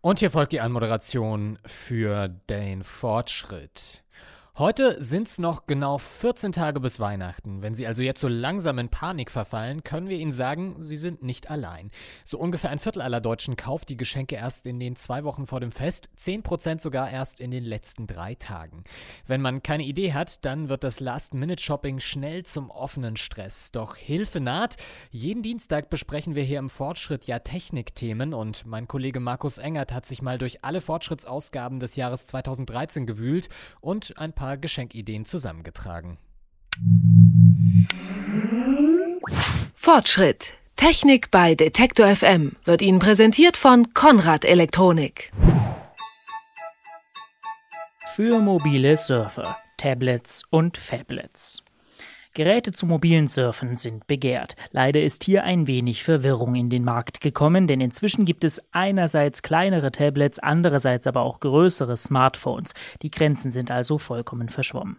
Und hier folgt die Anmoderation für den Fortschritt. Heute sind es noch genau 14 Tage bis Weihnachten. Wenn Sie also jetzt so langsam in Panik verfallen, können wir Ihnen sagen, Sie sind nicht allein. So ungefähr ein Viertel aller Deutschen kauft die Geschenke erst in den zwei Wochen vor dem Fest, 10% sogar erst in den letzten drei Tagen. Wenn man keine Idee hat, dann wird das Last-Minute-Shopping schnell zum offenen Stress. Doch Hilfe naht. Jeden Dienstag besprechen wir hier im Fortschritt ja Technikthemen und mein Kollege Markus Engert hat sich mal durch alle Fortschrittsausgaben des Jahres 2013 gewühlt und ein paar paar Geschenkideen zusammengetragen. Fortschritt. Technik bei Detektor FM wird Ihnen präsentiert von Konrad Elektronik. Für mobile Surfer, Tablets und Fablets. Geräte zum mobilen Surfen sind begehrt. Leider ist hier ein wenig Verwirrung in den Markt gekommen, denn inzwischen gibt es einerseits kleinere Tablets, andererseits aber auch größere Smartphones. Die Grenzen sind also vollkommen verschwommen.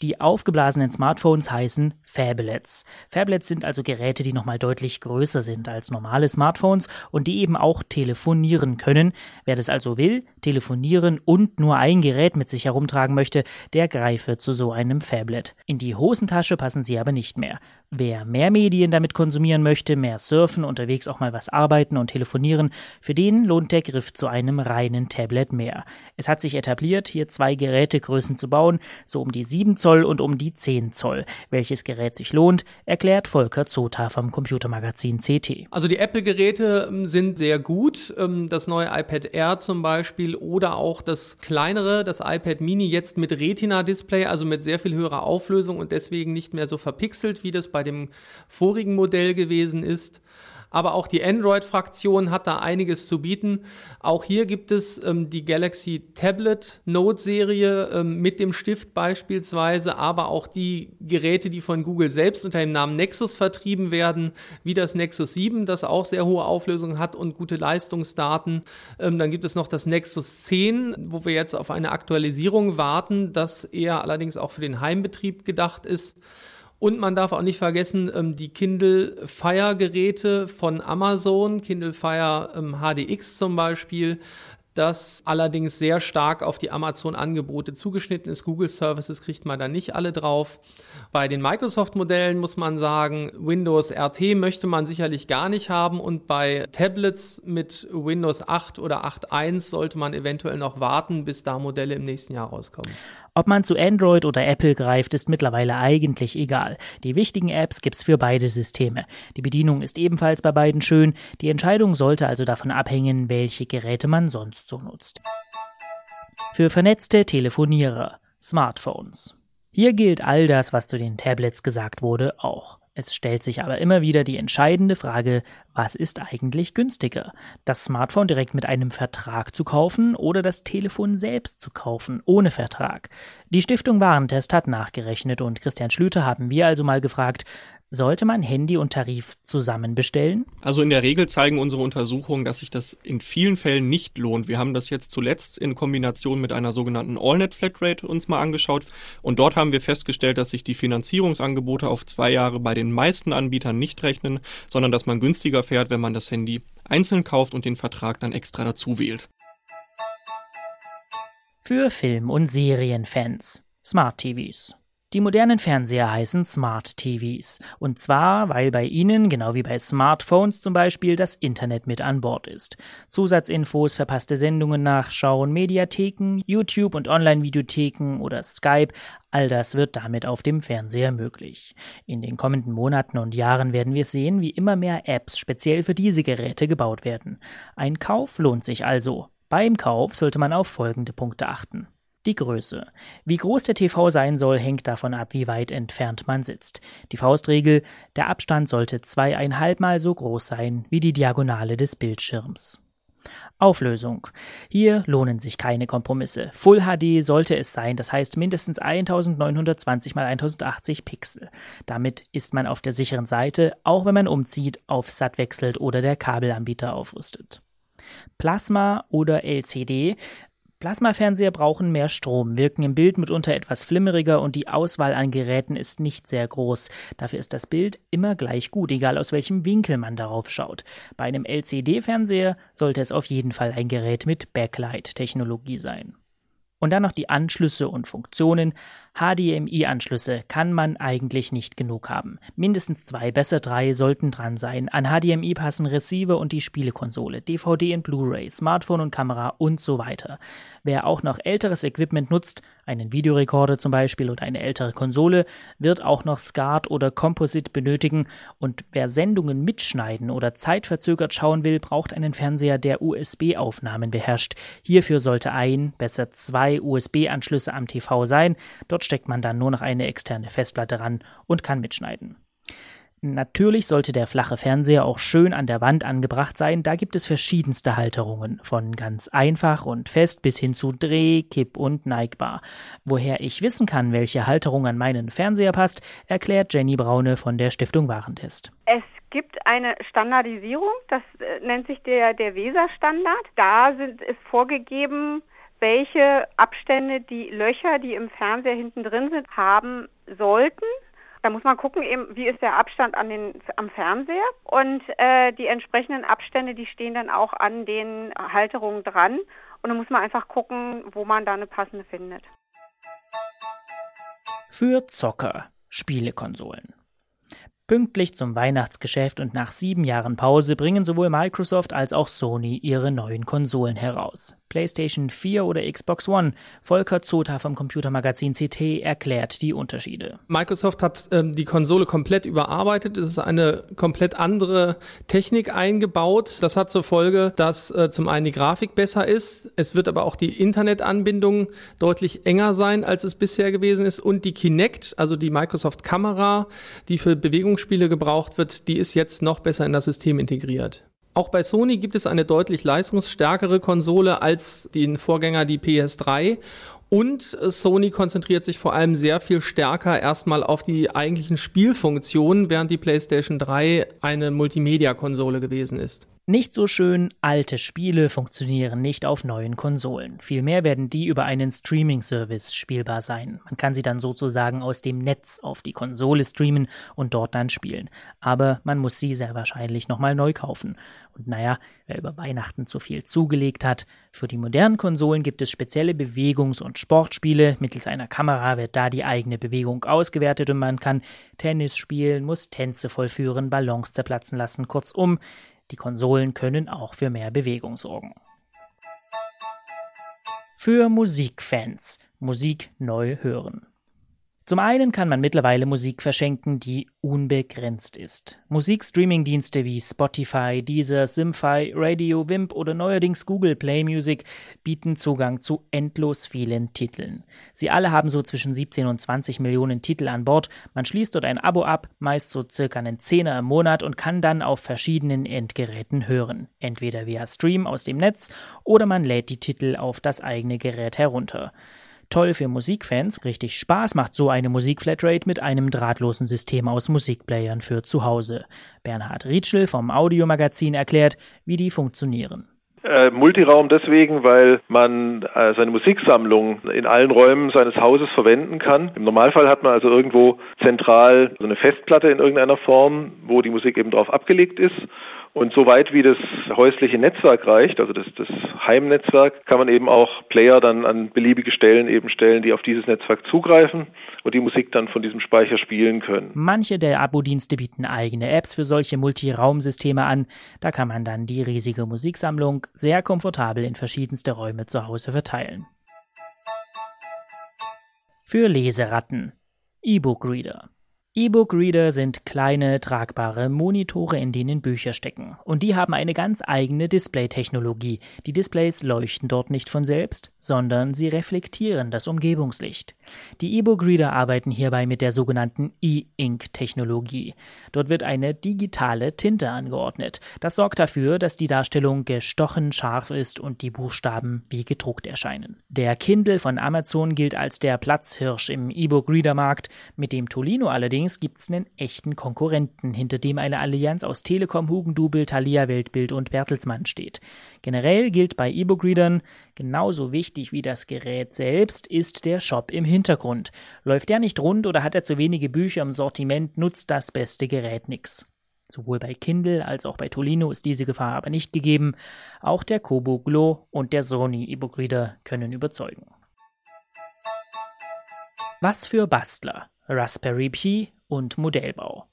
Die aufgeblasenen Smartphones heißen Phablets. Phablets sind also Geräte, die nochmal deutlich größer sind als normale Smartphones und die eben auch telefonieren können. Wer das also will, telefonieren und nur ein Gerät mit sich herumtragen möchte, der greife zu so einem Phablet. In die Hosentasche passen lassen sie aber nicht mehr. Wer mehr Medien damit konsumieren möchte, mehr surfen, unterwegs auch mal was arbeiten und telefonieren, für den lohnt der Griff zu einem reinen Tablet mehr. Es hat sich etabliert, hier zwei Gerätegrößen zu bauen, so um die 7 Zoll und um die 10 Zoll. Welches Gerät sich lohnt, erklärt Volker Zota vom Computermagazin CT. Also die Apple-Geräte ähm, sind sehr gut. Ähm, das neue iPad Air zum Beispiel oder auch das kleinere, das iPad Mini jetzt mit Retina-Display, also mit sehr viel höherer Auflösung und deswegen nicht mehr so verpixelt, wie das bei dem vorigen Modell gewesen ist. Aber auch die Android-Fraktion hat da einiges zu bieten. Auch hier gibt es ähm, die Galaxy Tablet Note-Serie ähm, mit dem Stift beispielsweise, aber auch die Geräte, die von Google selbst unter dem Namen Nexus vertrieben werden, wie das Nexus 7, das auch sehr hohe Auflösung hat und gute Leistungsdaten. Ähm, dann gibt es noch das Nexus 10, wo wir jetzt auf eine Aktualisierung warten, das eher allerdings auch für den Heimbetrieb gedacht ist. Und man darf auch nicht vergessen, ähm, die Kindle Fire Geräte von Amazon, Kindle Fire ähm, HDX zum Beispiel, das allerdings sehr stark auf die Amazon-Angebote zugeschnitten ist. Google Services kriegt man da nicht alle drauf. Bei den Microsoft-Modellen muss man sagen, Windows RT möchte man sicherlich gar nicht haben und bei Tablets mit Windows 8 oder 8.1 sollte man eventuell noch warten, bis da Modelle im nächsten Jahr rauskommen. Ob man zu Android oder Apple greift, ist mittlerweile eigentlich egal. Die wichtigen Apps gibt's für beide Systeme. Die Bedienung ist ebenfalls bei beiden schön. Die Entscheidung sollte also davon abhängen, welche Geräte man sonst so nutzt. Für vernetzte Telefonierer, Smartphones. Hier gilt all das, was zu den Tablets gesagt wurde, auch. Es stellt sich aber immer wieder die entscheidende Frage, was ist eigentlich günstiger? Das Smartphone direkt mit einem Vertrag zu kaufen oder das Telefon selbst zu kaufen, ohne Vertrag? Die Stiftung Warentest hat nachgerechnet und Christian Schlüter haben wir also mal gefragt, sollte man Handy und Tarif zusammen bestellen? Also in der Regel zeigen unsere Untersuchungen, dass sich das in vielen Fällen nicht lohnt. Wir haben das jetzt zuletzt in Kombination mit einer sogenannten AllNet Flatrate uns mal angeschaut und dort haben wir festgestellt, dass sich die Finanzierungsangebote auf zwei Jahre bei den meisten Anbietern nicht rechnen, sondern dass man günstiger fährt, wenn man das Handy einzeln kauft und den Vertrag dann extra dazu wählt. Für Film- und Serienfans Smart TVs. Die modernen Fernseher heißen Smart TVs. Und zwar, weil bei ihnen, genau wie bei Smartphones zum Beispiel, das Internet mit an Bord ist. Zusatzinfos, verpasste Sendungen nachschauen, Mediatheken, YouTube und Online-Videotheken oder Skype, all das wird damit auf dem Fernseher möglich. In den kommenden Monaten und Jahren werden wir sehen, wie immer mehr Apps speziell für diese Geräte gebaut werden. Ein Kauf lohnt sich also. Beim Kauf sollte man auf folgende Punkte achten. Die Größe. Wie groß der TV sein soll, hängt davon ab, wie weit entfernt man sitzt. Die Faustregel, der Abstand sollte zweieinhalbmal so groß sein wie die Diagonale des Bildschirms. Auflösung. Hier lohnen sich keine Kompromisse. Full HD sollte es sein, das heißt mindestens 1920 x 1080 Pixel. Damit ist man auf der sicheren Seite, auch wenn man umzieht, auf SAT wechselt oder der Kabelanbieter aufrüstet. Plasma oder LCD Plasmafernseher brauchen mehr Strom, wirken im Bild mitunter etwas flimmeriger und die Auswahl an Geräten ist nicht sehr groß. Dafür ist das Bild immer gleich gut, egal aus welchem Winkel man darauf schaut. Bei einem LCD-Fernseher sollte es auf jeden Fall ein Gerät mit Backlight-Technologie sein. Und dann noch die Anschlüsse und Funktionen. HDMI-Anschlüsse kann man eigentlich nicht genug haben. Mindestens zwei, besser drei sollten dran sein. An HDMI passen Receiver und die Spielekonsole, DVD und Blu-ray, Smartphone und Kamera und so weiter. Wer auch noch älteres Equipment nutzt, einen Videorekorder zum Beispiel oder eine ältere Konsole, wird auch noch SCART oder Composite benötigen und wer Sendungen mitschneiden oder zeitverzögert schauen will, braucht einen Fernseher, der USB-Aufnahmen beherrscht. Hierfür sollte ein, besser zwei USB-Anschlüsse am TV sein. Dort steckt man dann nur noch eine externe Festplatte ran und kann mitschneiden. Natürlich sollte der flache Fernseher auch schön an der Wand angebracht sein. Da gibt es verschiedenste Halterungen, von ganz einfach und fest bis hin zu dreh-, kipp- und neigbar. Woher ich wissen kann, welche Halterung an meinen Fernseher passt, erklärt Jenny Braune von der Stiftung Warentest. Es gibt eine Standardisierung, das äh, nennt sich der, der Weser-Standard. Da sind, ist vorgegeben, welche Abstände die Löcher, die im Fernseher hinten drin sind, haben sollten. Da muss man gucken, eben, wie ist der Abstand an den, am Fernseher und äh, die entsprechenden Abstände, die stehen dann auch an den Halterungen dran und dann muss man einfach gucken, wo man da eine passende findet. Für Zocker Spielekonsolen. Pünktlich zum Weihnachtsgeschäft und nach sieben Jahren Pause bringen sowohl Microsoft als auch Sony ihre neuen Konsolen heraus. PlayStation 4 oder Xbox One. Volker Zota vom Computermagazin CT erklärt die Unterschiede. Microsoft hat ähm, die Konsole komplett überarbeitet. Es ist eine komplett andere Technik eingebaut. Das hat zur Folge, dass äh, zum einen die Grafik besser ist. Es wird aber auch die Internetanbindung deutlich enger sein, als es bisher gewesen ist. Und die Kinect, also die Microsoft Kamera, die für Bewegungsspiele gebraucht wird, die ist jetzt noch besser in das System integriert. Auch bei Sony gibt es eine deutlich leistungsstärkere Konsole als den Vorgänger, die PS3. Und Sony konzentriert sich vor allem sehr viel stärker erstmal auf die eigentlichen Spielfunktionen, während die PlayStation 3 eine Multimedia-Konsole gewesen ist. Nicht so schön, alte Spiele funktionieren nicht auf neuen Konsolen. Vielmehr werden die über einen Streaming-Service spielbar sein. Man kann sie dann sozusagen aus dem Netz auf die Konsole streamen und dort dann spielen. Aber man muss sie sehr wahrscheinlich nochmal neu kaufen. Und naja, wer über Weihnachten zu viel zugelegt hat, für die modernen Konsolen gibt es spezielle Bewegungs- und Sportspiele. Mittels einer Kamera wird da die eigene Bewegung ausgewertet und man kann Tennis spielen, muss Tänze vollführen, Ballons zerplatzen lassen. Kurzum, die Konsolen können auch für mehr Bewegung sorgen. Für Musikfans Musik neu hören. Zum einen kann man mittlerweile Musik verschenken, die unbegrenzt ist. Musikstreaming-Dienste wie Spotify, Deezer, Simfy, Radio, Wimp oder neuerdings Google Play Music bieten Zugang zu endlos vielen Titeln. Sie alle haben so zwischen 17 und 20 Millionen Titel an Bord. Man schließt dort ein Abo ab, meist so circa einen Zehner im Monat und kann dann auf verschiedenen Endgeräten hören. Entweder via Stream aus dem Netz oder man lädt die Titel auf das eigene Gerät herunter. Toll für Musikfans, richtig Spaß macht so eine Musikflatrate mit einem drahtlosen System aus Musikplayern für zu Hause. Bernhard Rietschel vom Audiomagazin erklärt, wie die funktionieren. Äh, Multiraum deswegen, weil man äh, seine Musiksammlung in allen Räumen seines Hauses verwenden kann. Im Normalfall hat man also irgendwo zentral so eine Festplatte in irgendeiner Form, wo die Musik eben drauf abgelegt ist. Und soweit wie das häusliche Netzwerk reicht, also das, das Heimnetzwerk, kann man eben auch Player dann an beliebige Stellen eben stellen, die auf dieses Netzwerk zugreifen und die Musik dann von diesem Speicher spielen können. Manche der Abo-Dienste bieten eigene Apps für solche Multiraumsysteme an. Da kann man dann die riesige Musiksammlung sehr komfortabel in verschiedenste Räume zu Hause verteilen. Für Leseratten E-Book-Reader E-Book-Reader sind kleine, tragbare Monitore, in denen Bücher stecken. Und die haben eine ganz eigene Display-Technologie. Die Displays leuchten dort nicht von selbst, sondern sie reflektieren das Umgebungslicht. Die E-Book-Reader arbeiten hierbei mit der sogenannten E-Ink-Technologie. Dort wird eine digitale Tinte angeordnet. Das sorgt dafür, dass die Darstellung gestochen scharf ist und die Buchstaben wie gedruckt erscheinen. Der Kindle von Amazon gilt als der Platzhirsch im E-Book-Reader-Markt. Mit dem Tolino allerdings Gibt es einen echten Konkurrenten, hinter dem eine Allianz aus Telekom, Hugendubel, Thalia, Weltbild und Bertelsmann steht. Generell gilt bei E-Book-Readern, genauso wichtig wie das Gerät selbst ist der Shop im Hintergrund. Läuft der nicht rund oder hat er zu wenige Bücher im Sortiment, nutzt das beste Gerät nichts. Sowohl bei Kindle als auch bei Tolino ist diese Gefahr aber nicht gegeben. Auch der Kobo Glow und der Sony E-Book Reader können überzeugen. Was für Bastler, Raspberry Pi und Modellbau.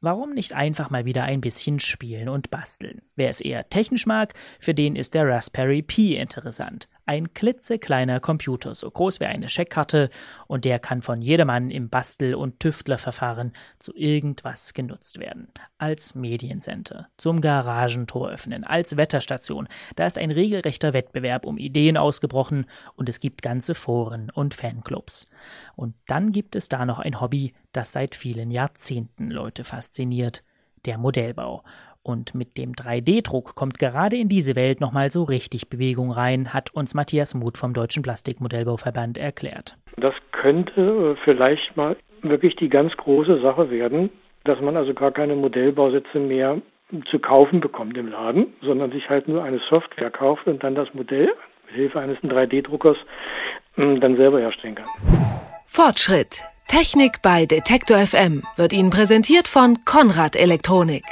Warum nicht einfach mal wieder ein bisschen spielen und basteln? Wer es eher technisch mag, für den ist der Raspberry Pi interessant. Ein klitzekleiner Computer, so groß wie eine Scheckkarte, und der kann von jedermann im Bastel- und Tüftlerverfahren zu irgendwas genutzt werden. Als Mediencenter, zum Garagentor öffnen, als Wetterstation. Da ist ein regelrechter Wettbewerb um Ideen ausgebrochen und es gibt ganze Foren und Fanclubs. Und dann gibt es da noch ein Hobby, das seit vielen Jahrzehnten Leute fasziniert, der Modellbau. Und mit dem 3D-Druck kommt gerade in diese Welt nochmal so richtig Bewegung rein, hat uns Matthias Muth vom Deutschen Plastikmodellbauverband erklärt. Das könnte äh, vielleicht mal wirklich die ganz große Sache werden, dass man also gar keine Modellbausätze mehr zu kaufen bekommt im Laden, sondern sich halt nur eine Software kauft und dann das Modell mit Hilfe eines 3D-Druckers hm, dann selber herstellen kann. Fortschritt. Technik bei Detektor FM wird Ihnen präsentiert von Konrad Elektronik.